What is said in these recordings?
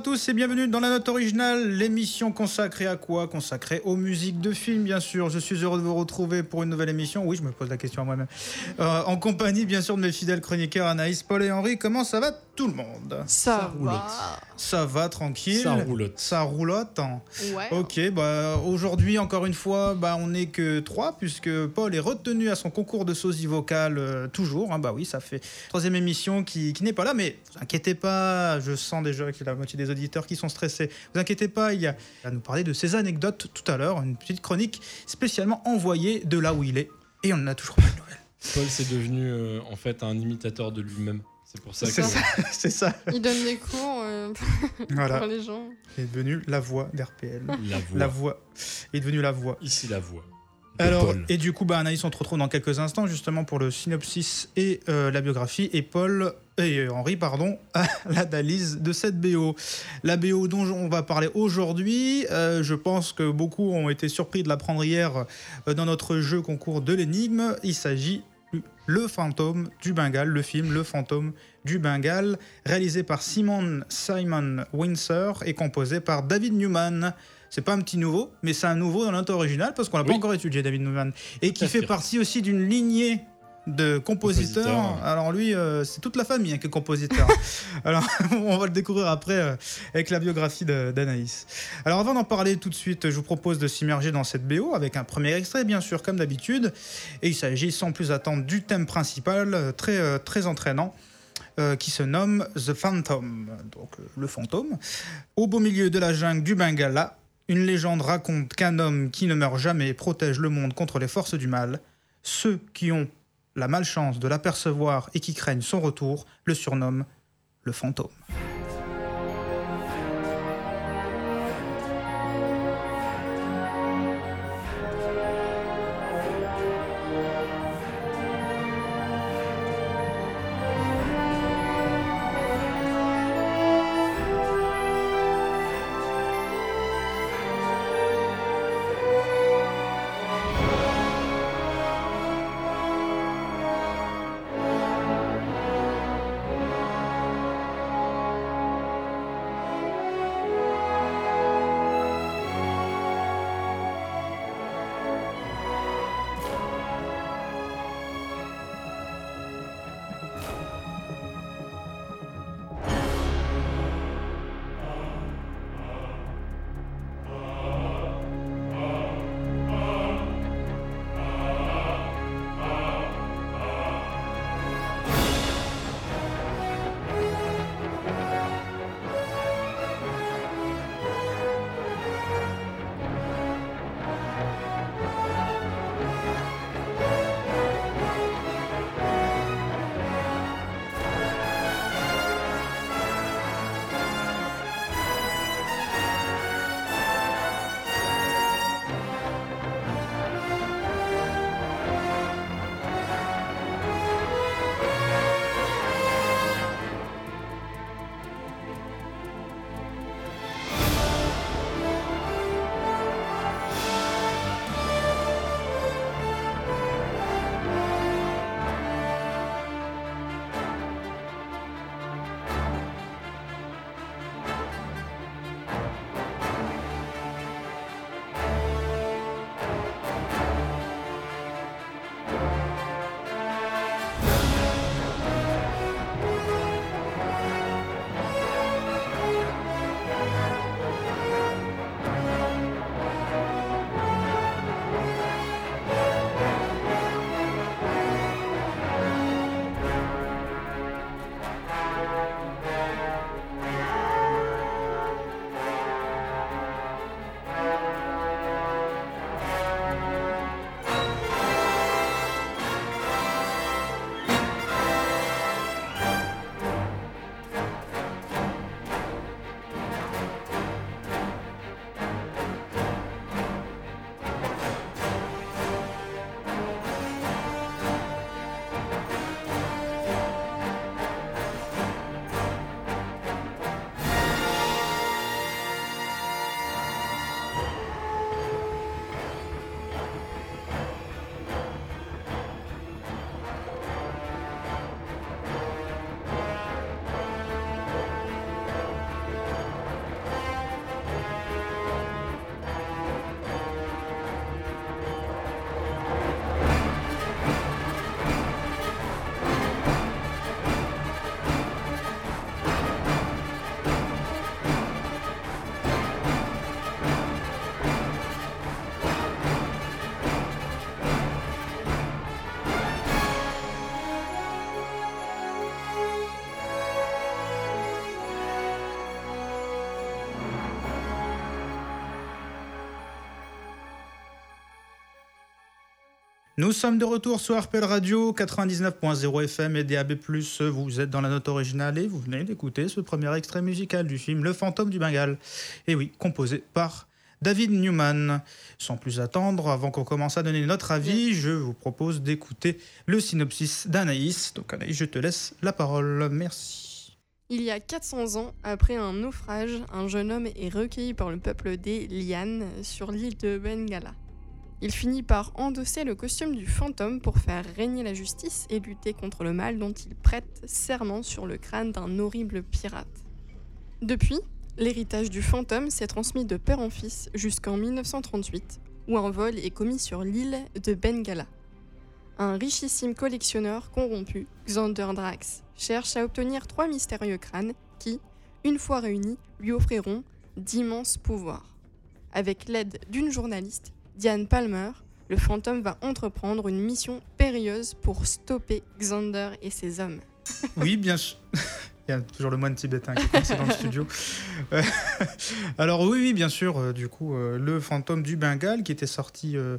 À tous et bienvenue dans la note originale, l'émission consacrée à quoi? Consacrée aux musiques de films, bien sûr. Je suis heureux de vous retrouver pour une nouvelle émission. Oui, je me pose la question à moi-même. Euh, en compagnie, bien sûr, de mes fidèles chroniqueurs Anaïs, Paul et Henri. Comment ça va tout le monde? Ça, va. Ça va, tranquille? Ça roulotte. Ça roulotte. hein. Ouais. Ok, bah aujourd'hui encore une fois, bah on n'est que trois puisque Paul est retenu à son concours de sosie vocale euh, toujours. hein. bah oui, ça fait troisième émission qui, qui n'est pas là, mais vous inquiétez pas, je sens déjà qu'il y a la moitié des auditeurs qui sont stressés. Vous inquiétez pas, il y a nous parler de ses anecdotes tout à l'heure, une petite chronique spécialement envoyée de là où il est, et on n'en a toujours pas de nouvelles. Paul c'est devenu euh, en fait un imitateur de lui-même. C'est pour ça C'est que ça, c'est ça. Il donne des cours euh, Voilà, pour les gens. il est devenu la voix d'RPL. la voix. La voix, il est devenu la voix. Ici la voix. Alors, et du coup, bah, Anaïs, on te retrouve dans quelques instants justement pour le synopsis et euh, la biographie, et Paul et euh, Henri, pardon, à l'analyse de cette BO. La BO dont on va parler aujourd'hui, euh, je pense que beaucoup ont été surpris de l'apprendre hier euh, dans notre jeu concours de l'énigme. Il s'agit du Le fantôme du Bengale, le film Le fantôme du Bengale, réalisé par Simon Simon Windsor et composé par David Newman. C'est pas un petit nouveau, mais c'est un nouveau dans notre original parce qu'on l'a pas encore étudié, David Newman. Et qui fait partie aussi d'une lignée de compositeurs. Compositeurs. Alors lui, euh, c'est toute la famille hein, qui est compositeur. Alors on va le découvrir après euh, avec la biographie d'Anaïs. Alors avant d'en parler tout de suite, je vous propose de s'immerger dans cette BO avec un premier extrait, bien sûr, comme d'habitude. Et il s'agit sans plus attendre du thème principal, euh, très, euh, très entraînant. qui se nomme The Phantom, donc le fantôme. Au beau milieu de la jungle du Bengala, une légende raconte qu'un homme qui ne meurt jamais protège le monde contre les forces du mal. Ceux qui ont la malchance de l'apercevoir et qui craignent son retour le surnomment le fantôme. Nous sommes de retour sur RPL Radio 99.0 FM et DAB+. Vous êtes dans la note originale et vous venez d'écouter ce premier extrait musical du film Le fantôme du Bengale. Et oui, composé par David Newman. Sans plus attendre, avant qu'on commence à donner notre avis, je vous propose d'écouter le synopsis d'Anaïs. Donc Anaïs, je te laisse la parole. Merci. Il y a 400 ans, après un naufrage, un jeune homme est recueilli par le peuple des Lianes sur l'île de Bengala. Il finit par endosser le costume du fantôme pour faire régner la justice et lutter contre le mal dont il prête serment sur le crâne d'un horrible pirate. Depuis, l'héritage du fantôme s'est transmis de père en fils jusqu'en 1938, où un vol est commis sur l'île de Bengala. Un richissime collectionneur corrompu, Xander Drax, cherche à obtenir trois mystérieux crânes qui, une fois réunis, lui offriront d'immenses pouvoirs. Avec l'aide d'une journaliste, Diane Palmer, le fantôme va entreprendre une mission périlleuse pour stopper Xander et ses hommes. Oui, bien sûr. Il y a toujours le moine tibétain qui est passé dans le studio. Euh, Alors oui, oui, bien sûr, euh, du coup, euh, le fantôme du Bengale qui était sorti en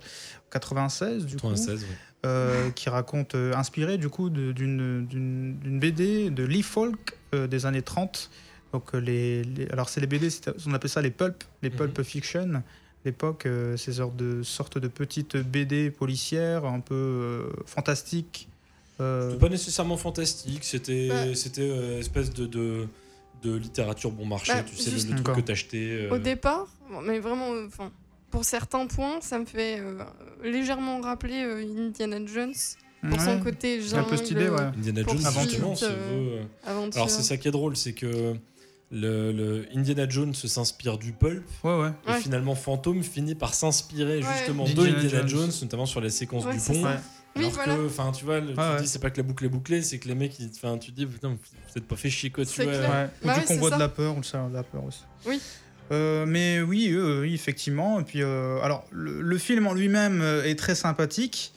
96, du coup, 96, ouais. euh, qui raconte, euh, inspiré du coup d'une BD de Lee Falk euh, des années 30. Donc euh, les, les- alors c'est les BD, on appelle ça les pulp, les Mhm. pulp fiction. L'époque, euh, ces sortes de, sortes de petites BD policières, un peu euh, fantastiques. euh, pas nécessairement fantastique, c'était Bah. c'était euh, espèce de, de, de littérature bon marché, Bah, tu sais, le- juste- le, truc que t'achetais. euh, Au départ, bon, mais vraiment, euh, enfin, pour certains points, ça me fait euh, légèrement rappeler euh, Indiana Jones pour son côté c'est un peu stylé, ouais. Indiana Jones, Aventure. justement, se euh, veut. aventure. Alors c'est ça qui est drôle, c'est que le, le Indiana Jones s'inspire du pulp, Ouais, ouais. et Ouais. finalement Fantôme finit par s'inspirer Ouais. justement de D'Indiana Indiana Jones. Jones, notamment sur la séquence Ouais, du pont. Oui, Alors voilà. que, enfin, tu vois, le- tu dis c'est pas que la boucle est bouclée, c'est que les mecs, ils- enfin, tu dis putain, vous êtes pas fait chier quoi, tu vois. Ouais. Ou Bah du convoi ça. de la peur, ou le salon de la peur aussi. Oui. Euh, mais oui, euh, oui, effectivement. Et puis, euh, alors, le, le film en lui-même est très sympathique.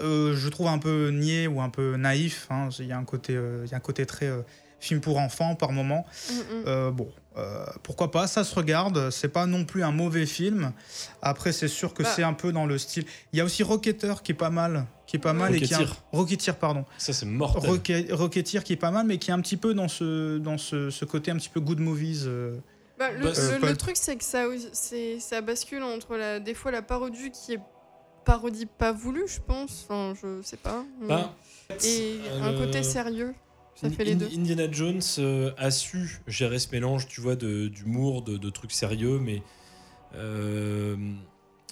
Euh, je trouve un peu niais ou un peu naïf. hein. Il y a un côté, euh, il y a un côté très euh, film pour enfants par moment. Mm, mm. Euh, bon, euh, pourquoi pas, ça se regarde. C'est pas non plus un mauvais film. Après, c'est sûr que Bah. c'est un peu dans le style. Il y a aussi Rocketeer qui est pas mal, qui est pas mal et qui Rocketeer. Rocketeer, pardon. Ça c'est mortel. Rocket- Rocketeer qui est pas mal, mais qui est un petit peu dans ce, dans ce, ce côté un petit peu good movies. euh. Bah, le, Bah, le- c'est- le truc, c'est que ça, c'est, ça bascule entre la, des fois la parodie qui est parodie pas voulue, je pense. Enfin, je sais pas. Bah, et un côté sérieux. Ça fait les In- deux. Indiana Jones euh, a su gérer ce mélange, tu vois, de- d'humour, de, de trucs sérieux, mais euh,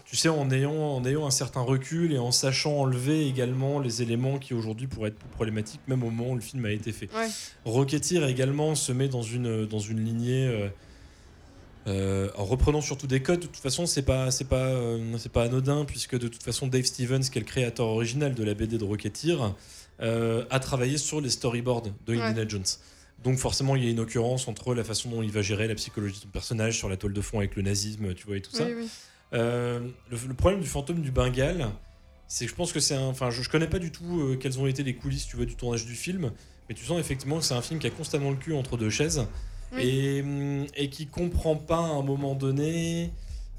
tu sais, en ayant, en ayant un certain recul et en sachant enlever également les éléments qui aujourd'hui pourraient être plus problématiques, même au moment où le film a été fait. Ouais. Rocketeer également se met dans une, dans une lignée. euh, euh, en reprenant surtout des codes, de toute façon, c'est pas, c'est pas, euh, c'est pas anodin, puisque de toute façon, Dave Stevens, qui est le créateur original de la BD de Rocketeer, euh, a travaillé sur les storyboards de Indiana Jones. Donc forcément, il y a une occurrence entre la façon dont il va gérer la psychologie de son personnage sur la toile de fond avec le nazisme, tu vois, et tout ça. Oui. Euh, le, le problème du fantôme du Bengale, c'est que je pense que c'est un. Enfin, je, je connais pas du tout euh, quelles ont été les coulisses, tu vois, du tournage du film, mais tu sens effectivement que c'est un film qui a constamment le cul entre deux chaises Oui. et, hum, et qui comprend pas à un moment donné.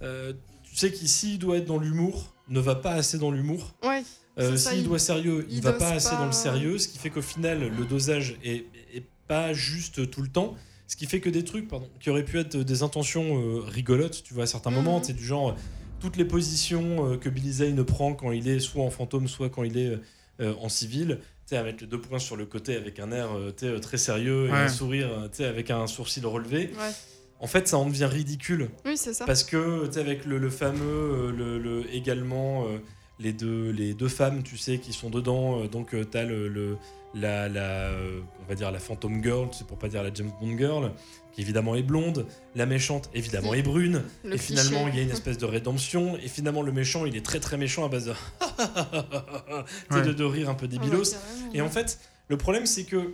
euh, tu sais qu'ici, il doit être dans l'humour, ne va pas assez dans l'humour. Ouais. Euh, S'il il- doit sérieux, il, il va pas assez pas. dans le sérieux, ce qui fait qu'au final, le dosage est, est pas juste tout le temps. Ce qui fait que des trucs pardon, qui auraient pu être des intentions euh, rigolotes, tu vois, à certains Mhm. moments, c'est du genre toutes les positions euh, que Billy Zane prend quand il est soit en fantôme, soit quand il est euh, en civil, tu sais, à mettre les deux points sur le côté avec un air tu sais, très sérieux et Ouais. un sourire, tu sais, avec un sourcil relevé. Ouais. En fait, ça en devient ridicule. Oui, c'est ça. Parce que, tu sais, avec le, le fameux, le, le- également, euh, les, deux, les deux femmes, tu sais, qui sont dedans. euh, donc, tu as le, le- la, la, euh, on va dire la Phantom Girl, c'est pour pas dire la James Bond Girl, qui évidemment est blonde. La méchante, évidemment, est brune. Le et finalement, cliché. il y a une espèce de rédemption. Et finalement, le méchant, il est très très méchant à base de. Ouais. de, de rire un peu débilos. Et en fait, le problème, c'est que,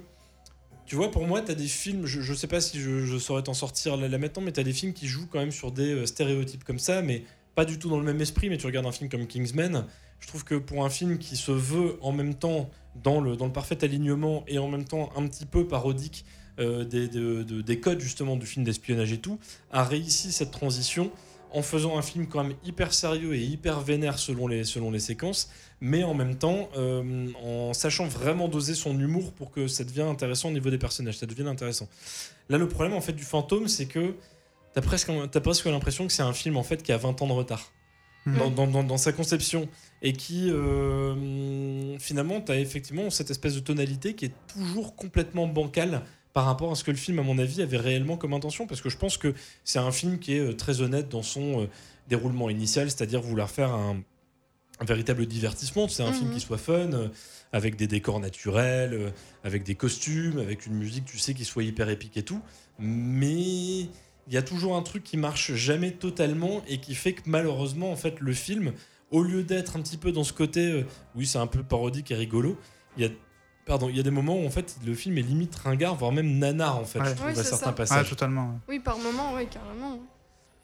tu vois, pour moi, tu as des films, je, je sais pas si je, je saurais t'en sortir là, là maintenant, mais tu as des films qui jouent quand même sur des euh, stéréotypes comme ça, mais pas du tout dans le même esprit. Mais tu regardes un film comme Kingsman, je trouve que pour un film qui se veut en même temps dans le, dans le parfait alignement et en même temps un petit peu parodique euh, des, de- de- des codes justement du film d'espionnage et tout, a réussi cette transition en faisant un film quand même hyper sérieux et hyper vénère selon les, selon les séquences, mais en même temps euh, en sachant vraiment doser son humour pour que ça devienne intéressant au niveau des personnages, ça devienne intéressant. Là, le problème en fait du fantôme, c'est que t'as presque, as presque l'impression que c'est un film en fait qui a 20 ans de retard. Mm. Dans, dans- dans- dans sa conception. Et qui euh, finalement tu as effectivement cette espèce de tonalité qui est toujours complètement bancale par rapport à ce que le film à mon avis avait réellement comme intention. Parce que je pense que c'est un film qui est euh, très honnête dans son euh, déroulement initial c'est-à-dire vouloir faire un, un véritable divertissement. C'est un film qui soit fun euh, avec des décors naturels avec des costumes avec une musique tu sais qui soit hyper épique et tout. Mais il y a toujours un truc qui marche jamais totalement et qui fait que malheureusement en fait le film au lieu d'être un petit peu dans ce côté euh, oui c'est un peu parodique et rigolo il y a pardon il y a des moments où en fait le film est limite ringard voire même nanar en fait Ouais. je trouve Oui, à certains ça. Ah, passages totalement. ouais. Oui, par moment, oui, carrément.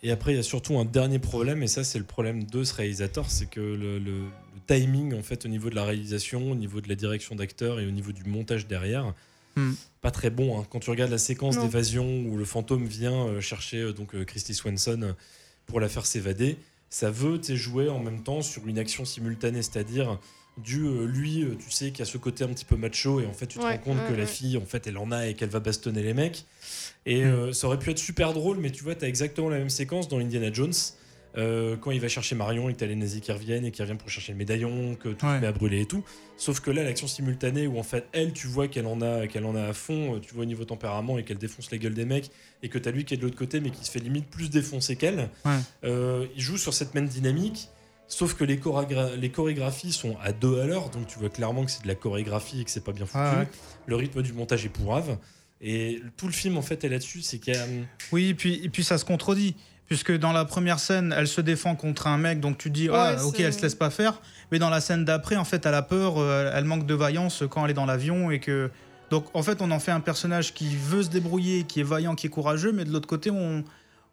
et après il y a surtout un dernier problème et ça c'est le problème de ce réalisateur c'est que le, le- le timing en fait au niveau de la réalisation au niveau de la direction d'acteur et au niveau du montage derrière Hmm. pas très bon hein. quand tu regardes la séquence d'évasion où le fantôme vient euh, chercher euh, donc euh, Christy Swanson pour la faire s'évader ça veut jouer en même temps sur une action simultanée c'est-à-dire du euh, lui euh, tu sais qui a ce côté un petit peu macho et en fait tu te Ouais, rends compte ouais, que la fille en fait elle en a et qu'elle va bastonner les mecs et Mm. euh, ça aurait pu être super drôle mais tu vois t'as exactement la même séquence dans Indiana Jones euh, quand il va chercher Marion et que t'as les nazis qui reviennent et qui reviennent pour chercher le médaillon que tout Ouais. se met à brûler et tout sauf que là l'action simultanée où en fait elle tu vois qu'elle en a qu'elle en a à fond euh, tu vois au niveau tempérament et qu'elle défonce les gueules des mecs et que t'as lui qui est de l'autre côté mais qui se fait limite plus défoncer qu'elle Ouais. euh, il joue sur cette même dynamique Sauf que les, chorégra- les chorégraphies sont à deux à l'heure, donc tu vois clairement que c'est de la chorégraphie et que c'est pas bien foutu. Ah ouais. Le rythme du montage est pourrave. Et tout le film, en fait, est là-dessus. C'est qu'il y a. hum, Oui, et puis, et puis ça se contredit. Puisque dans la première scène, elle se défend contre un mec, donc tu dis, Ouais, ah, ok, c'est- elle se laisse pas faire. Mais dans la scène d'après, en fait, elle a peur, euh, elle manque de vaillance quand elle est dans l'avion et que. Donc, en fait, on en fait un personnage qui veut se débrouiller, qui est vaillant, qui est courageux, mais de l'autre côté, on,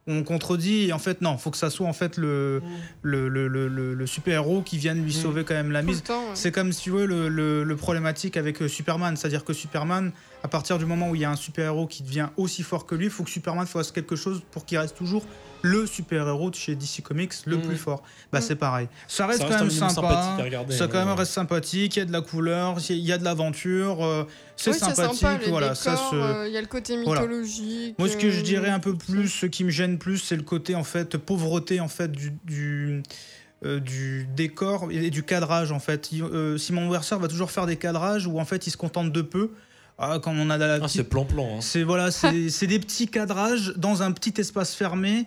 on contredit. Et en fait, non, faut que ça soit en fait le, le, le, le- le- le super-héros qui vienne lui Mm. sauver quand même la Tout mise. ouais. C'est comme si tu veux le, le- le problématique avec euh, Superman, c'est-à-dire que Superman, à partir du moment où il y a un super-héros qui devient aussi fort que lui, il faut que Superman fasse quelque chose pour qu'il reste toujours le super-héros de chez DC Comics le Mhm. plus fort. Bah Mhm. c'est pareil. Ça reste ça quand reste un même sympa. à regarder. Ça quand même reste sympathique, il y a de la couleur, il y a de l'aventure, euh, c'est Oui, sympathique, sympa, voilà, décors, ça se euh, Il y a le côté Voilà. mythologique. moi, ce que je euh, dirais un peu plus, ce qui me gêne plus, c'est le côté en fait pauvreté en fait du, du, euh, du décor et du cadrage en fait. Il- euh, Simon Werser va toujours faire des cadrages où en fait il se contente de peu. Ah, quand on a la Ah, c'est plan-plan. hein. c'est voilà, c'est des petits cadrages dans un petit espace fermé.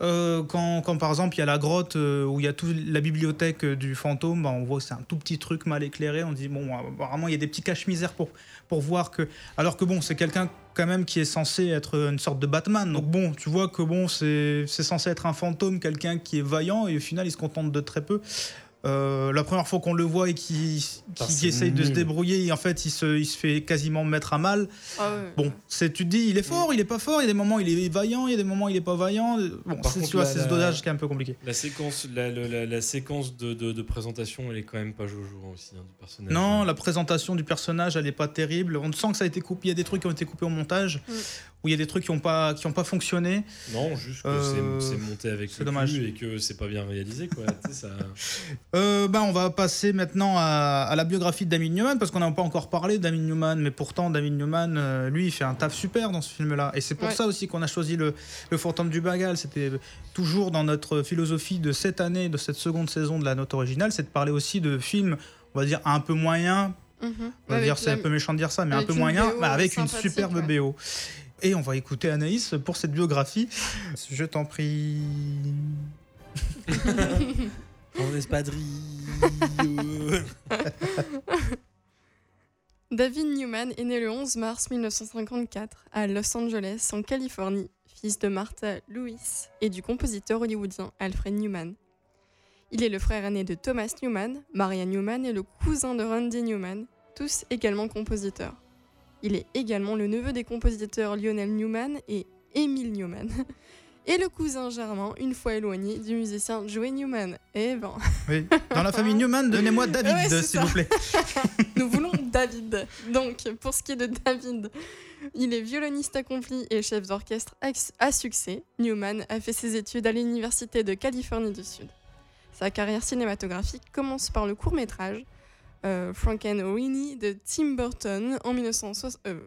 Euh, quand, quand, par exemple il y a la grotte euh, où il y a toute la bibliothèque euh, du fantôme, bah, on voit c'est un tout petit truc mal éclairé. On dit bon, apparemment il y a des petits caches-misères pour, pour voir que. Alors que bon, c'est quelqu'un quand même qui est censé être une sorte de Batman. Donc bon, tu vois que bon, c'est c'est censé être un fantôme, quelqu'un qui est vaillant et au final il se contente de très peu. Euh, la première fois qu'on le voit et qui, qui, c'est essaye de se débrouiller, et en fait il se, il se fait quasiment mettre à mal. Ah ouais. Bon, c'est tu te dis, il est fort, il est pas fort, il y a des moments il est vaillant, il y a des moments il est pas vaillant. Bon, Par c'est contre, tu vois, la- c'est ce dosage qui est un peu compliqué. La séquence, la, la- la- la séquence de, de- de présentation, elle est quand même pas jojo hein, aussi hein, du personnage. Non, la présentation du personnage, elle est pas terrible. On sent que ça a été coupé, il y a des trucs qui ont été coupés au montage, Mm. Où il y a des trucs qui ont pas qui ont pas fonctionné. Non, juste que Euh, c'est- c'est monté avec le dommage. cul et que c'est pas bien réalisé. Quoi. Tu sais, ça... Euh, ben, on va passer maintenant à, à la biographie de David Newman, parce qu'on n'a pas encore parlé de David Newman, mais pourtant David Newman, euh, lui, il fait un taf super dans ce film-là. Et c'est pour Ouais. ça aussi qu'on a choisi le, le fantôme du Bagal. C'était toujours dans notre philosophie de cette année, de cette seconde saison de la note originale, c'est de parler aussi de films, on va dire, un peu moyens. Mhm. On va Avec dire, c'est un peu méchant de dire ça, mais un peu moyen, BO mais avec une superbe ouais. BO. Et on va écouter Anaïs pour cette biographie. Je t'en prie. En espadrille. David Newman est né le 11 mars 1954 à Los Angeles, en Californie, fils de Martha Lewis et du compositeur hollywoodien Alfred Newman. Il est le frère aîné de Thomas Newman, Maria Newman et le cousin de Randy Newman, tous également compositeurs. Il est également le neveu des compositeurs Lionel Newman et Emil Newman. et le cousin germain, une fois éloigné, du musicien Joey Newman. Eh ben, Oui. Dans la famille Newman, donnez-moi David, Ouais, s'il vous plaît. nous voulons David. Donc, pour ce qui est de David, il est violoniste accompli et chef d'orchestre à succès. Newman a fait ses études à l'Université de Californie du Sud. Sa carrière cinématographique commence par le euh, Frankenweenie de Tim Burton en 1960 euh,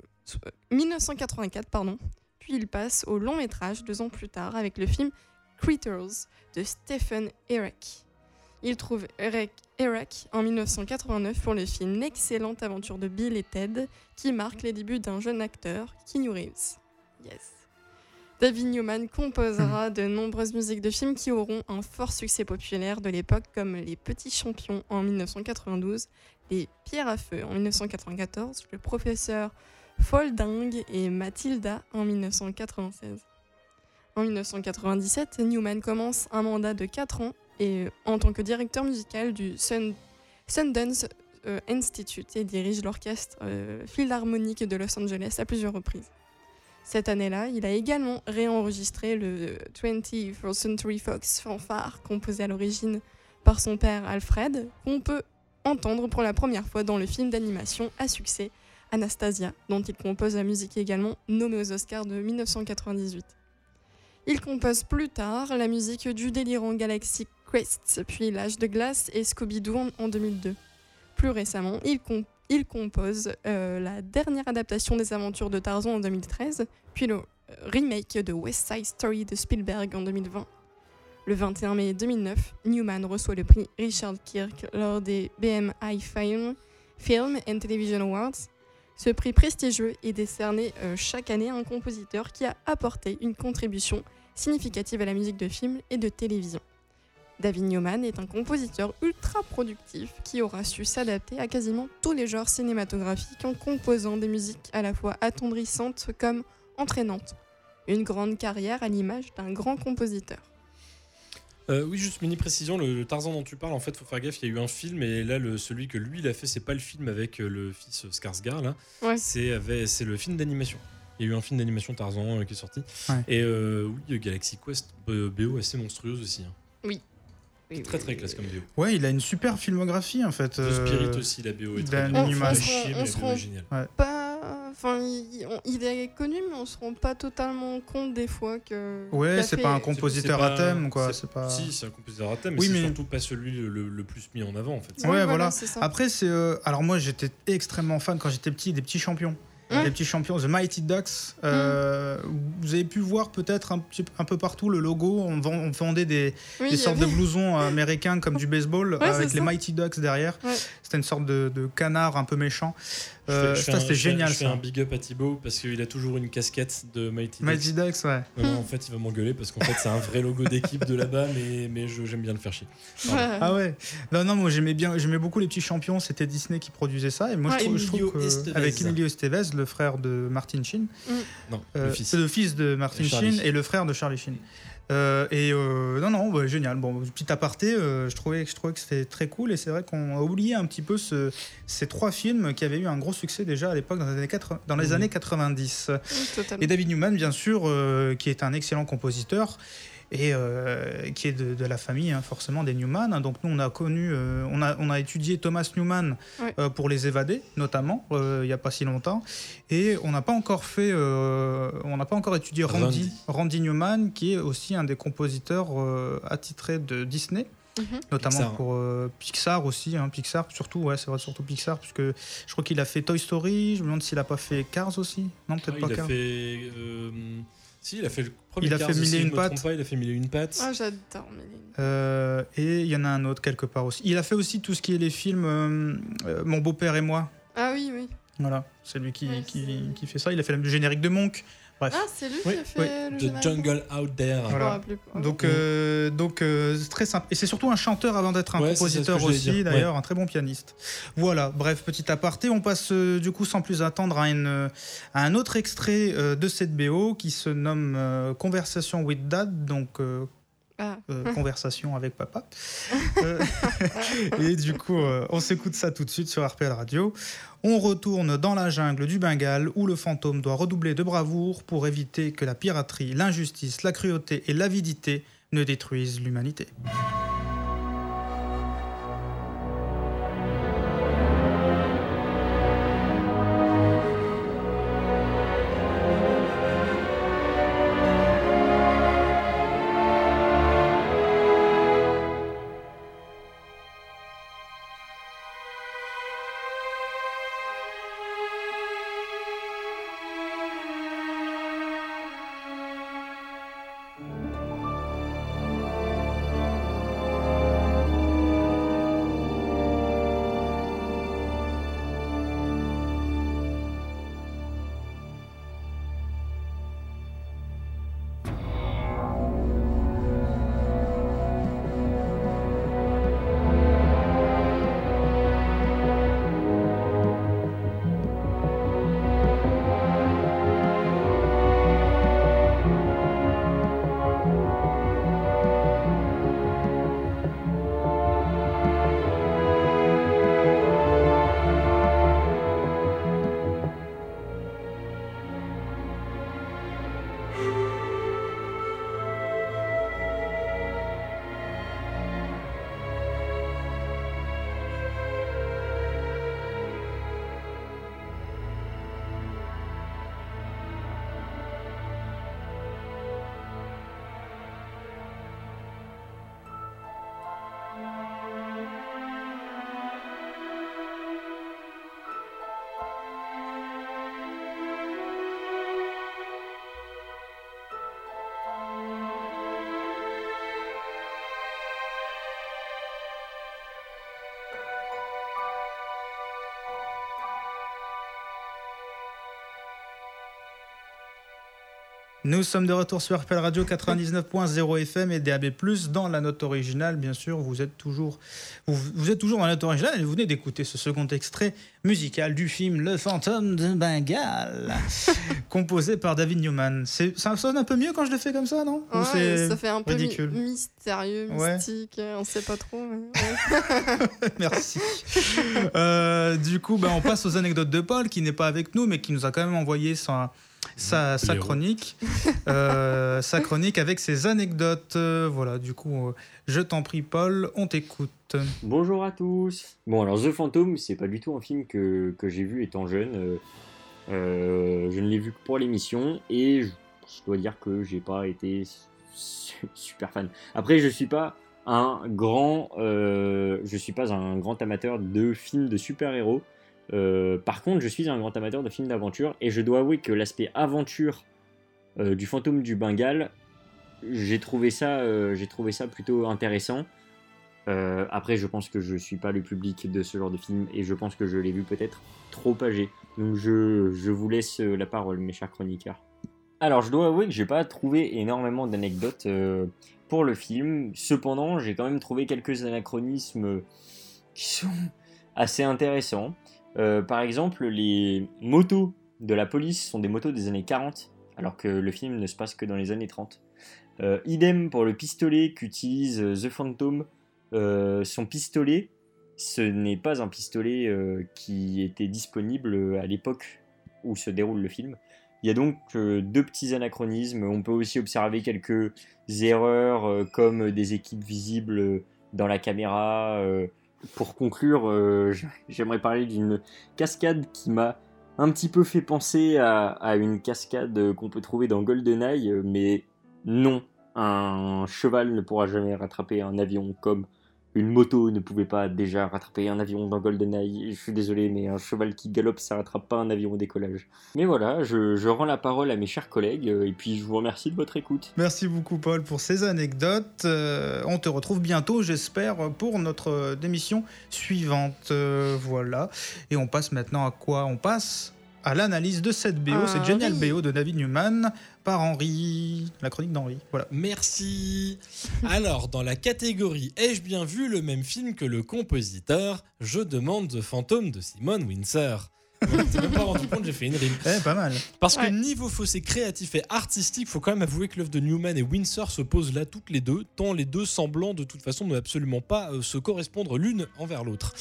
euh, 1984, pardon. Puis il passe au long métrage deux ans plus tard avec le film Critters de Stephen Eric. Il trouve Eric, Eric en 1989 pour le film L'excellente aventure de Bill et Ted qui marque les débuts d'un jeune acteur, Keanu Reeves. Yes. David Newman composera de nombreuses musiques de films qui auront un fort succès populaire de l'époque comme Les Petits Champions en 1992, Les Pierres à Feu en 1994, Le Professeur Folding et Mathilda en 1996. En 1997, Newman commence un mandat de 4 ans et, euh, en tant que directeur musical du Sun- Sundance euh, Institute et dirige l'orchestre euh, philharmonique de Los Angeles à plusieurs reprises. Cette année-là, il a également réenregistré le 21st Century Fox fanfare composé à l'origine par son père Alfred, qu'on peut entendre pour la première fois dans le film d'animation à succès Anastasia, dont il compose la musique également nommée aux Oscars de 1998. Il compose plus tard la musique du délirant Galaxy Quest, puis L'âge de glace et Scooby-Doo en- en 2002. Plus récemment, il, com- il compose euh, la dernière adaptation des aventures de Tarzan en 2013, puis le euh, remake de West Side Story de Spielberg en 2020. Le 21 mai 2009, Newman reçoit le prix Richard Kirk lors des BMI Film, and Television Awards. Ce prix prestigieux est décerné euh, chaque année à un compositeur qui a apporté une contribution significative à la musique de film et de télévision. David Newman est un compositeur ultra productif qui aura su s'adapter à quasiment tous les genres cinématographiques en composant des musiques à la fois attendrissantes comme entraînantes. Une grande carrière à l'image d'un grand compositeur. Euh, oui, juste mini précision, le, le Tarzan dont tu parles, en fait, faut faire gaffe, il y a eu un film, et là, le, celui que lui, il a fait, c'est pas le film avec euh, le fils Skarsgård, là. Ouais. C'est le film d'animation. Il y a eu un film d'animation Tarzan euh, qui est sorti. Ouais. Et euh, oui, Galaxy Quest, euh, BO assez monstrueuse aussi. hein. Oui, Très oui, très oui, classe comme BO. Ouais, il a une super filmographie en fait. Euh, Spirit aussi, la BO est très bien. Newman. On chier, rend- mais la est géniale. Pas, enfin, il, est connu, mais on se rend pas totalement compte des fois que. Ouais, c'est pas un C'est- compositeur c'est à thème, quoi. c'est- C'est pas. Si, c'est un compositeur à thème, mais Oui, c'est mais- surtout pas celui le, le- le plus mis en avant, en fait. Ouais, voilà. c'est. Après, c'est. euh, Alors, moi, j'étais extrêmement fan quand j'étais petit des petits champions. Hum. Les petits champions, The Mighty Ducks. euh, Vous avez pu voir peut-être un, petit- un peu partout le logo. On, vend- on vendait des, Oui, sortes de blousons euh, américains comme du baseball Ouais, avec les ça. Mighty Ducks derrière. Ouais. C'était une sorte de, de canard un peu méchant. Je fais- Euh, je fais ça, je fais- génial Je fais ça. un big up à Thibaut parce qu'il a toujours une casquette de Mighty Ducks. Mighty Ducks, ouais. Non, non, en fait, il va m'engueuler parce qu'en fait, c'est un vrai logo d'équipe de là-bas, mais, mais je- j'aime bien le faire chier. Pardon. Ah ouais. Non, non, moi j'aimais bien, j'aimais beaucoup les petits champions. C'était Disney qui produisait ça. Et moi, Ouais. je, trouve, je trouve Emilio que- Estevez. avec Emilio Estevez, le frère de Martin Sheen, Non, euh, le fils. c'est le fils de Martin. Sheen et le frère de Charlie Sheen. Euh, et euh, non, non, bah, génial. Bon, petit aparté, euh, je trouvais, je trouvais que c'était très cool. Et c'est vrai qu'on a oublié un petit peu ce- ces trois films qui avaient eu un gros succès déjà à l'époque dans les années, 80 dans les Mhm. années 90. Oui. Et David Newman, bien sûr, qui est un excellent compositeur et euh, qui est de, de la famille hein, forcément des Newman. Donc nous, on a connu, euh, on, a, on a étudié Thomas Newman Ouais. euh, pour Les Évadés, notamment, euh, il n'y a pas si longtemps. Et on n'a pas encore fait, euh, on n'a pas encore étudié Randy, Newman, qui est aussi un des compositeurs euh, attitrés de Disney. Mhm. Notamment Pixar. pour euh, Pixar aussi, hein, Pixar surtout, ouais, c'est vrai, surtout Pixar, puisque je crois qu'il a fait Toy Story, je me demande s'il a pas fait Cars aussi, non Ah, peut-être pas il a Cars. fait. Si, il a fait le premier Il a fait Mille et une pattes. pas, il a fait mille et une pattes. Ah, j'adore Méline. Euh, et il y en a un autre quelque part aussi. Il a fait aussi tout ce qui est les films euh, euh, Mon beau-père et moi. Ah oui, oui. Voilà, c'est lui qui, Ouais, qui, qui fait ça. Il a fait le générique de Monk. Bref. Ah, c'est lui Oui, qui a fait oui. le The Jungle Out There. Voilà. donc, euh, donc euh, c'est très simple. Et c'est surtout un chanteur avant d'être un Ouais, compositeur aussi, d'ailleurs, un très bon pianiste. Voilà, bref, petit aparté. On passe euh, du coup sans plus attendre à, une, à un autre extrait euh, de cette BO qui se nomme euh, Conversation with Dad. Donc, euh, Ah. euh, conversation avec papa. Euh, et du coup, euh, on s'écoute ça tout de suite sur RPL Radio. On retourne dans la jungle du Bengale où le fantôme doit redoubler de bravoure pour éviter que la piraterie, l'injustice, la cruauté et l'avidité ne détruisent l'humanité. Nous sommes de retour sur RPL Radio 99.0 FM et DAB+, dans la note originale, bien sûr. Vous êtes toujours, vous, vous êtes toujours dans la note originale et vous venez d'écouter ce second extrait musical du film Le Fantôme de Bengale, composé par David Newman. Ça sonne un peu mieux quand je le fais comme ça, non? Ou Ouais, ça fait un peu mi- ridicule mystérieux, Ouais. mystique, on sait pas trop. mais ouais. Merci. Euh, du coup, ben, on passe aux anecdotes de Paul, qui n'est pas avec nous, mais qui nous a quand même envoyé sa, sa, sa Héros. chronique. Euh, sa chronique avec ses anecdotes. Euh, voilà, du coup, euh, je t'en prie, Paul, on t'écoute. Bonjour à tous. Bon, alors The Phantom, c'est pas du tout un film que, que j'ai vu étant jeune. Euh, je ne l'ai vu que pour l'émission et je, je dois dire que j'ai pas été su- super fan. Après, je suis pas un grand, euh, je suis pas un grand amateur de films de super-héros. Euh, par contre, je suis un grand amateur de films d'aventure et je dois avouer que l'aspect aventure euh, du fantôme du Bengale, j'ai trouvé ça, euh, trouvé ça plutôt intéressant. Après, je pense que je suis pas le public de ce genre de film et je pense que je l'ai vu peut-être trop âgé. Donc je, je vous laisse la parole, mes chers chroniqueurs. Alors, je dois avouer que j'ai pas trouvé énormément d'anecdotes pour le film. Cependant, j'ai quand même trouvé quelques anachronismes qui sont assez intéressants. Euh, par exemple, les motos de la police sont des motos des années 40, alors que le film ne se passe que dans les années 30. Euh, idem pour le pistolet qu'utilise euh, The Phantom. Son pistolet, ce n'est pas un pistolet qui était disponible à l'époque où se déroule le film. Il y a donc deux petits anachronismes. On peut aussi observer quelques erreurs comme des équipes visibles dans la caméra. Pour conclure, euh, j'aimerais parler d'une cascade qui m'a un petit peu fait penser à, à une cascade qu'on peut trouver dans GoldenEye, mais non, un cheval ne pourra jamais rattraper un avion comme une moto ne pouvait pas déjà rattraper un avion dans GoldenEye. Je suis désolé, mais un cheval qui galope, ça rattrape pas un avion au décollage. Mais voilà, je, rends la parole à mes chers collègues, euh, et puis je vous remercie de votre écoute. Merci beaucoup, Paul, pour ces anecdotes. Euh, on te retrouve bientôt, j'espère, pour notre euh, émission suivante. Voilà. Et on passe maintenant à quoi On passe? À l'analyse de cette BO, Ah, cette géniale oui. BO de David Newman par Henri, la chronique d'Henri. Voilà. Merci. Alors, dans la catégorie Ai-je bien vu le même film que le compositeur? Je demande The Phantom de Simone Windsor. T'es même pas rendu compte, j'ai fait une rime. Eh, pas mal. Parce que niveau fossé créatif et artistique, faut quand même avouer que l'œuvre de Newman et Windsor se posent là toutes les deux, tant les deux semblant de toute façon ne absolument pas euh, se correspondre l'une envers l'autre.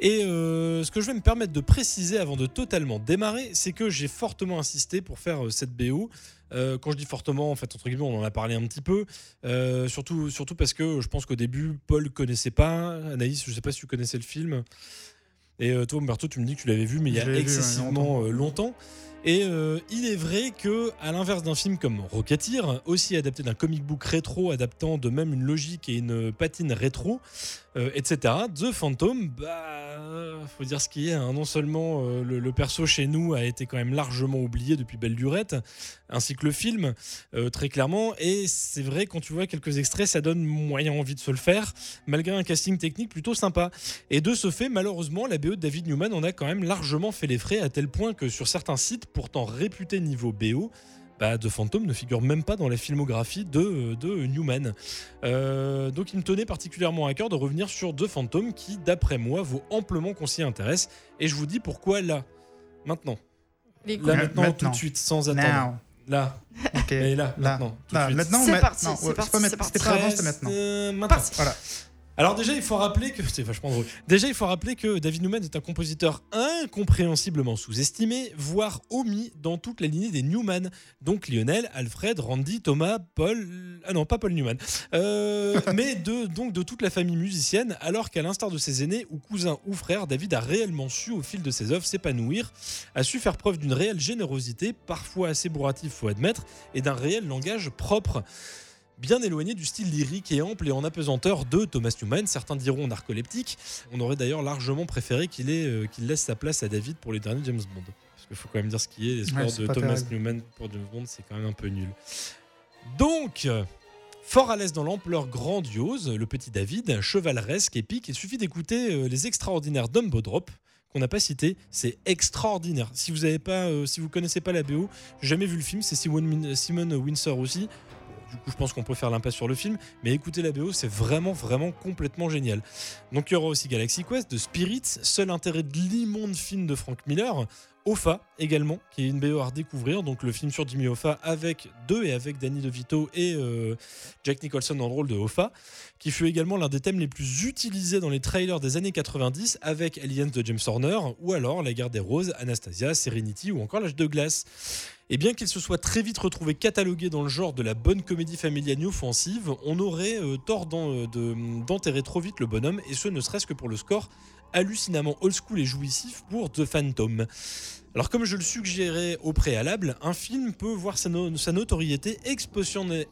Et euh, ce que je vais me permettre de préciser avant de totalement démarrer, c'est que j'ai fortement insisté pour faire euh, cette BO. Euh, quand je dis fortement, en fait, entre guillemets, on en a parlé un petit peu. Euh, surtout, surtout parce que je pense qu'au début, Paul connaissait pas. Anaïs, je sais pas si tu connaissais le film. Et euh, toi, Umberto, tu me dis que tu l'avais vu, mais il y a l'ai vu, ouais, excessivement longtemps. euh, longtemps. Et euh, il est vrai que, à l'inverse d'un film comme Rocketeer, aussi adapté d'un comic book rétro, adaptant de même une logique et une patine rétro, euh, etc. The Phantom, bah, faut dire ce qui est. hein. Non seulement euh, le, perso chez nous a été quand même largement oublié depuis belle lurette, ainsi que le film, très clairement. Et c'est vrai, quand tu vois quelques extraits, ça donne moyen envie de se le faire, malgré un casting technique plutôt sympa. Et de ce fait, malheureusement, la BO de David Newman en a quand même largement fait les frais, à tel point que sur certains sites, pourtant réputés niveau BO, bah, The Phantom ne figure même pas dans la filmographie de, de Newman. Euh, donc il me tenait particulièrement à cœur de revenir sur The Phantom, qui, d'après moi, vaut amplement qu'on s'y intéresse. Et je vous dis pourquoi là. Maintenant. Les Là, maintenant, Maintenant. tout de suite, sans attendre. Now. Là. Ok. Et là, Là. maintenant. Là, de maintenant, C'est parti, non, c'est ouais, parti, pas c'est maintenant, parti. C'était pas avant, Presse, c'était maintenant. euh, maintenant. Parti. Voilà. Alors déjà, il faut rappeler que c'est vachement drôle. Déjà, il faut rappeler que David Newman est un compositeur incompréhensiblement sous-estimé, voire omis dans toute la lignée des Newman. Donc Lionel, Alfred, Randy, Thomas, Paul, ah non, pas Paul Newman, Euh, mais de donc de toute la famille musicienne. Alors qu'à l'instar de ses aînés ou cousins ou frères, David a réellement su au fil de ses œuvres s'épanouir, a su faire preuve d'une réelle générosité, parfois assez bourratif, faut admettre, et d'un réel langage propre bien éloigné du style lyrique et ample et en apesanteur de Thomas Newman. Certains diront narcoleptique. On aurait d'ailleurs largement préféré qu'il euh, laisse sa place à David pour les derniers James Bond. Parce qu'il faut quand même dire ce qui est. Les scores Ouais, de Thomas terrible. Newman pour James Bond, c'est quand même un peu nul. Donc, fort à l'aise dans l'ampleur grandiose, le petit David, chevaleresque, épique, il suffit d'écouter euh, les extraordinaires Dumbo Drop qu'on n'a pas cité, c'est extraordinaire. Si vous avez pas, euh, si vous connaissez pas la BO, j'ai jamais vu le film, c'est Simon Windsor aussi. Du coup, je pense qu'on peut faire l'impasse sur le film, mais écoutez la BO, c'est vraiment, vraiment complètement génial. Donc, il y aura aussi Galaxy Quest, de Spirit, seul intérêt de l'immonde film de Frank Miller. Offa également, qui est une BO à redécouvrir. Donc, le film sur Jimmy Hoffa avec deux et avec Danny DeVito et euh, Jack Nicholson dans le rôle de Hoffa, qui fut également l'un des thèmes les plus utilisés dans les trailers des années 90 avec Aliens de James Horner ou alors La guerre des roses, Anastasia, Serenity ou encore L'âge de glace. Et bien qu'il se soit très vite retrouvé catalogué dans le genre de la bonne comédie familiale offensive, on aurait euh, tort euh, de- d'enterrer trop vite le bonhomme, et ce ne serait-ce que pour le score hallucinamment old school et jouissif pour The Phantom. Alors comme je le suggérais au préalable, un film peut voir sa, no- sa notoriété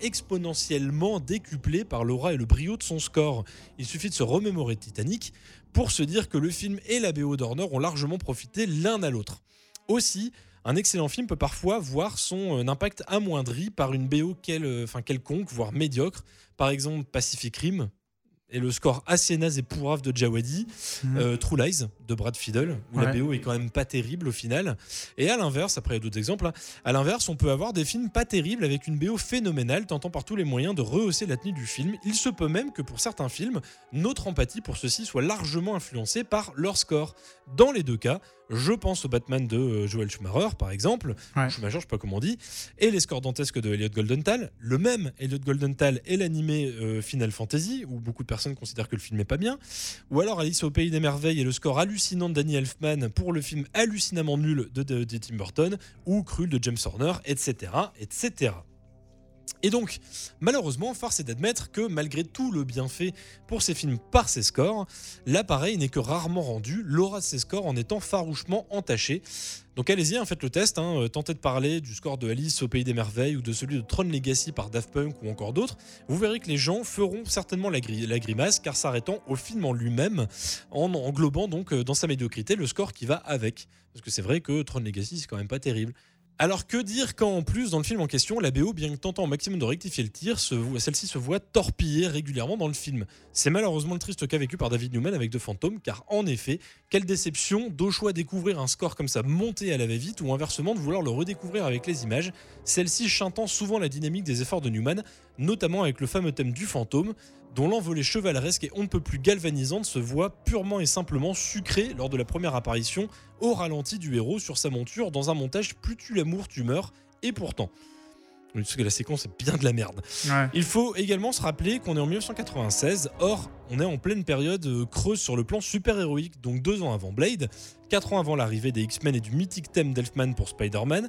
exponentiellement décuplée par l'aura et le brio de son score. Il suffit de se remémorer Titanic pour se dire que le film et la BO d'Horner ont largement profité l'un à l'autre. Aussi, un excellent film peut parfois voir son euh, impact amoindri par une BO euh, quelconque, voire médiocre. Par exemple, Pacific Rim et le score assez naze et pourrave de Jawadi, Mhm. euh, True Lies de Brad Fiddle, où la. BO est quand même pas terrible au final. Et à l'inverse, après il y a d'autres exemples, hein, à l'inverse, on peut avoir des films pas terribles avec une BO phénoménale, tentant par tous les moyens de rehausser la tenue du film. Il se peut même que pour certains films, notre empathie pour ceux-ci soit largement influencée par leur score. Dans les deux cas, je pense au Batman de euh, Joel Schumacher, par exemple, Ouais. Schumacher, je sais pas comment on dit, et les scores dantesques de Elliot Goldenthal, le même Elliot Goldenthal et l'animé euh, Final Fantasy, où beaucoup de personnes considèrent que le film est pas bien, ou alors Alice au Pays des Merveilles et le score hallucinant de Danny Elfman pour le film hallucinamment nul de, de- de Tim Burton, ou Cruel de James Horner, etc., etc. Et donc, malheureusement, force est d'admettre que malgré tout le bienfait pour ces films par ses scores, l'appareil n'est que rarement rendu, l'aura de ses scores en étant farouchement entaché. Donc allez-y, hein, faites le test, hein, euh, tentez de parler du score de Alice au Pays des Merveilles ou de celui de Tron Legacy par Daft Punk ou encore d'autres. Vous verrez que les gens feront certainement la grimace car s'arrêtant au film en lui-même, en englobant donc euh, dans sa médiocrité le score qui va avec. Parce que c'est vrai que Tron Legacy c'est quand même pas terrible. Alors que dire quand en plus dans le film en question, la BO, bien que tentant au maximum de rectifier le tir, celle-ci se voit torpiller régulièrement dans le film. C'est malheureusement le triste cas vécu par David Newman avec The Phantom, car en effet, quelle déception d'au choix découvrir un score comme ça monté à la va-vite ou inversement de vouloir le redécouvrir avec les images, celle-ci chantant souvent la dynamique des efforts de Newman, notamment avec le fameux thème du fantôme, dont l'envolée chevaleresque et on ne peut plus galvanisante se voit purement et simplement sucrée lors de la première apparition au ralenti du héros sur sa monture dans un montage plus tu l'amour tu meurs et pourtant. Parce que la séquence est bien de la merde. Ouais. Il faut également se rappeler qu'on est en 1996, or on est en pleine période euh, creuse sur le plan super-héroïque, donc deux ans avant Blade, quatre ans avant l'arrivée des X-Men et du mythique thème d'Elfman pour Spider-Man,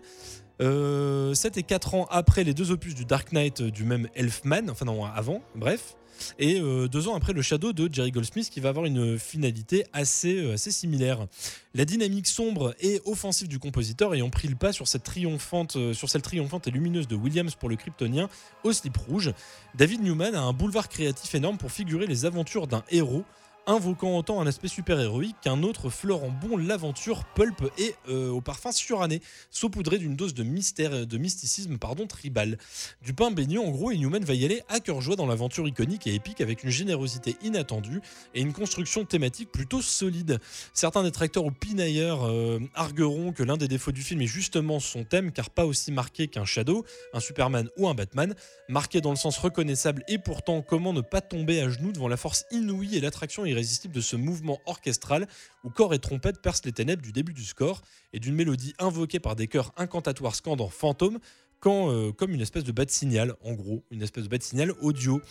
euh, 7 et 4 ans après les deux opus du Dark Knight euh, du même Elfman, enfin non, avant, bref, et euh, deux ans après le Shadow de Jerry Goldsmith qui va avoir une finalité assez, euh, assez similaire. La dynamique sombre et offensive du compositeur ayant pris le pas sur cette triomphante, sur celle triomphante et lumineuse de Williams pour le Kryptonien au slip rouge, David Newman a un boulevard créatif énorme pour figurer les aventures d'un héros invoquant autant un aspect super-héroïque qu'un autre fleurant bon l'aventure pulp et euh, au parfum suranné, saupoudré d'une dose de mystère de mysticisme pardon, tribal. Du pain baigné en gros et va y aller à cœur joie dans l'aventure iconique et épique avec une générosité inattendue et une construction thématique plutôt solide. Certains détracteurs ou pinailleurs euh, argueront que l'un des défauts du film est justement son thème car pas aussi marqué qu'un Shadow, un Superman ou un Batman, marqué dans le sens reconnaissable et pourtant comment ne pas tomber à genoux devant la force inouïe et l'attraction irrésistible de ce mouvement orchestral où corps et trompette percent les ténèbres du début du score et d'une mélodie invoquée par des chœurs incantatoires scandant fantômes euh, comme une espèce de bas de signal, en gros, une espèce de bas de signal audio.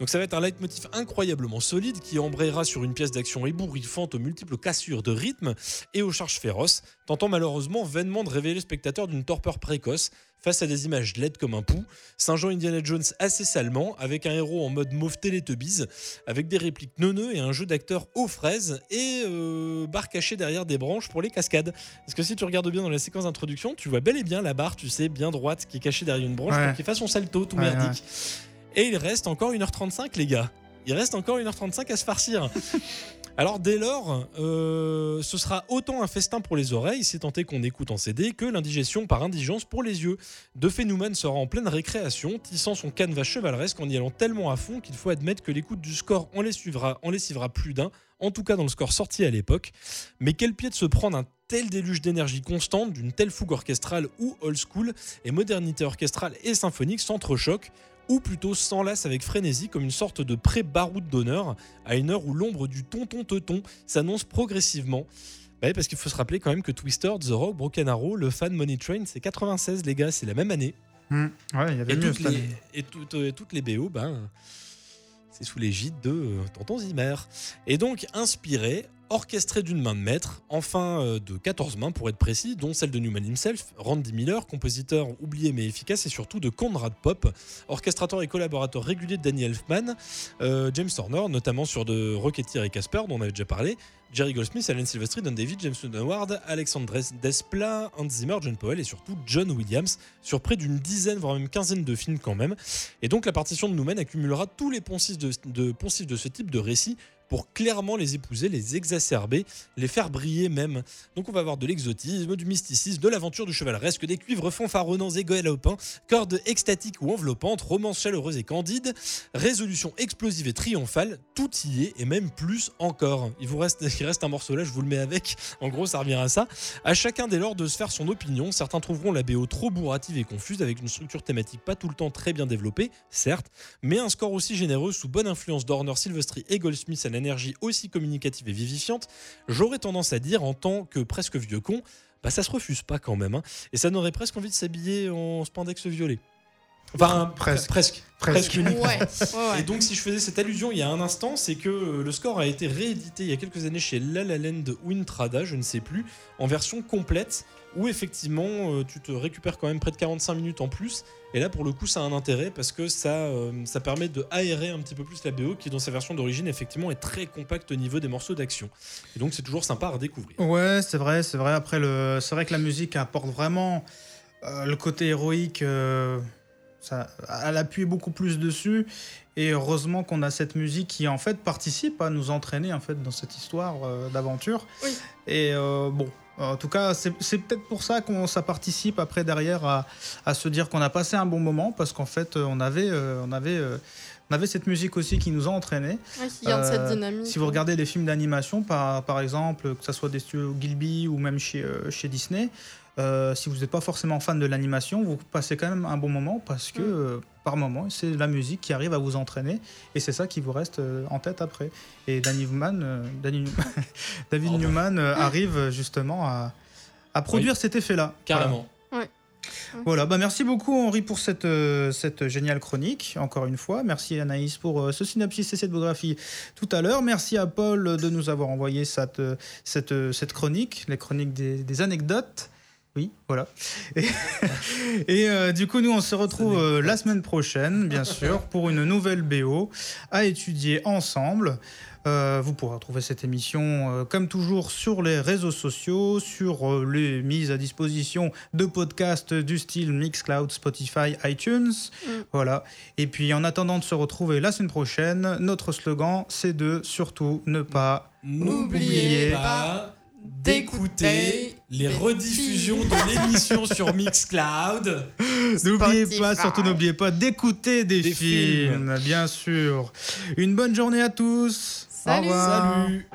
Donc ça va être un leitmotiv incroyablement solide qui embrayera sur une pièce d'action ébouriffante aux multiples cassures de rythme et aux charges féroces, tentant malheureusement vainement de révéler le spectateur d'une torpeur précoce face à des images laides comme un pouls, Saint-Jean Indiana Jones assez salement, avec un héros en mode mauve Teletubbies, avec des répliques neuneux et un jeu d'acteurs aux fraises, et euh, barre cachée derrière des branches pour les cascades. Parce que si tu regardes bien dans la séquence d'introduction, tu vois bel et bien la barre, tu sais, bien droite, qui est cachée derrière une branche Ouais. pour qu'il fasse son salto tout Ouais, merdique. Et il reste encore 1h35, les gars. Il reste encore 1h35 à se farcir. Alors dès lors, euh, ce sera autant un festin pour les oreilles, si tant est qu'on écoute en CD, que l'indigestion par indigence pour les yeux. De fait, Newman sera en pleine récréation, tissant son canevas chevaleresque en y allant tellement à fond qu'il faut admettre que l'écoute du score en en lessivera plus d'un, en tout cas dans le score sorti à l'époque. Mais quel pied de se prendre un tel déluge d'énergie constante, d'une telle fougue orchestrale ou old school, et modernité orchestrale et symphonique s'entrechoquent, ou plutôt s'enlace avec frénésie comme une sorte de pré-baroud d'honneur à une heure où l'ombre du tonton teuton s'annonce progressivement. Bah oui, parce qu'il faut se rappeler quand même que Twister, The Rock, Broken Arrow, le fan Money Train, c'est 96 les gars, c'est la même année. Hmm. Ouais, il y avait Et mieux toutes, les, et toutes, toutes les BO, ben, c'est sous l'égide de euh, Tonton Zimmer. Et donc inspiré, orchestré d'une main de maître, enfin euh, de 14 mains pour être précis, dont celle de Newman himself, Randy Miller, compositeur oublié mais efficace, et surtout de Conrad Pop, orchestrateur et collaborateur régulier de Danny Elfman, euh, James Turner, notamment sur de Rocketeer et Casper, dont on avait déjà parlé, Jerry Goldsmith, Alan Silvestri, Don David, James Howard, Alexandre Desplat, Hans Zimmer, John Powell et surtout John Williams sur près d'une dizaine, voire même quinzaine de films quand même. Et donc la partition de Newman accumulera tous les poncifs de, de, poncifs de ce type de récit pour clairement les épouser, les exacerber, les faire briller même. Donc on va avoir de l'exotisme, du mysticisme, de l'aventure, du chevaleresque, des cuivres fanfaronnants et galopins, cordes extatiques ou enveloppantes, romances chaleureuses et candides, résolution explosive et triomphale, tout y est et même plus encore. Il vous reste, il reste un morceau là, je vous le mets avec. En gros, ça revient à ça. À chacun dès lors de se faire son opinion. Certains trouveront la BO trop bourrative et confuse, avec une structure thématique pas tout le temps très bien développée, certes, mais un score aussi généreux sous bonne influence d'Horner, Silvestri et Goldsmith à l'énergie aussi communicative et vivifiante. J'aurais tendance à dire, en tant que presque vieux con, bah ça se refuse pas quand même. hein. Et ça n'aurait presque envie de s'habiller en spandex violet. Enfin, Presque. presque. Presque. Presque uniquement. Ouais, ouais, ouais. Et donc, si je faisais cette allusion il y a un instant, c'est que euh, le score a été réédité il y a quelques années chez La La Land ou Intrada, je ne sais plus, en version complète, où effectivement euh, tu te récupères quand même près de 45 minutes en plus. Et là, pour le coup, ça a un intérêt parce que ça, euh, ça permet de aérer un petit peu plus la BO, qui dans sa version d'origine, effectivement, est très compacte au niveau des morceaux d'action. Et donc, c'est toujours sympa à redécouvrir. Ouais, c'est vrai, c'est vrai. Après, le... c'est vrai que la musique apporte vraiment euh, le côté héroïque. euh, ça... Elle appuie beaucoup plus dessus. Et heureusement qu'on a cette musique qui, en fait, participe à nous entraîner en fait, dans cette histoire euh, d'aventure. Oui. Et euh, bon. En tout cas, c'est peut-être pour ça qu'on ça participe après derrière à, à se dire qu'on a passé un bon moment parce qu'en fait on avait euh, on avait euh, on avait cette musique aussi qui nous a entraînés. Ouais, qui garde cette Euh, dynamique. Si vous regardez les films d'animation, par, par exemple, que ce soit des studios Gilby ou même chez, euh, chez Disney, euh, si vous n'êtes pas forcément fan de l'animation, vous passez quand même un bon moment parce que Mm. euh, par moment. C'est la musique qui arrive à vous entraîner et c'est ça qui vous reste euh, en tête après. Et Danny Newman, euh, Danny- David. Newman euh, arrive justement à, à produire cet effet-là. Carrément. Voilà, bah merci beaucoup Henri pour cette, euh, cette géniale chronique, encore une fois. Merci Anaïs pour euh, ce synopsis et cette biographie tout à l'heure. Merci à Paul de nous avoir envoyé cette, cette, cette chronique, les chroniques des, des anecdotes. Oui, voilà. Et, et, euh, du coup, nous, on se retrouve euh, la semaine prochaine, bien sûr, pour une nouvelle BO à étudier ensemble. Euh, vous pourrez retrouver cette émission, comme toujours, sur les réseaux sociaux, sur les mises à disposition de podcasts du style Mixcloud, Spotify, iTunes. Mm. Voilà. Et puis, en attendant de se retrouver la semaine prochaine, notre slogan, c'est de surtout ne pas N'oubliez pas d'écouter les rediffusions de l'émission sur Mixcloud. N'oubliez pas, surtout n'oubliez pas d'écouter des, Des films, films. bien sûr. Une bonne journée à tous. Salut. Au revoir. Salut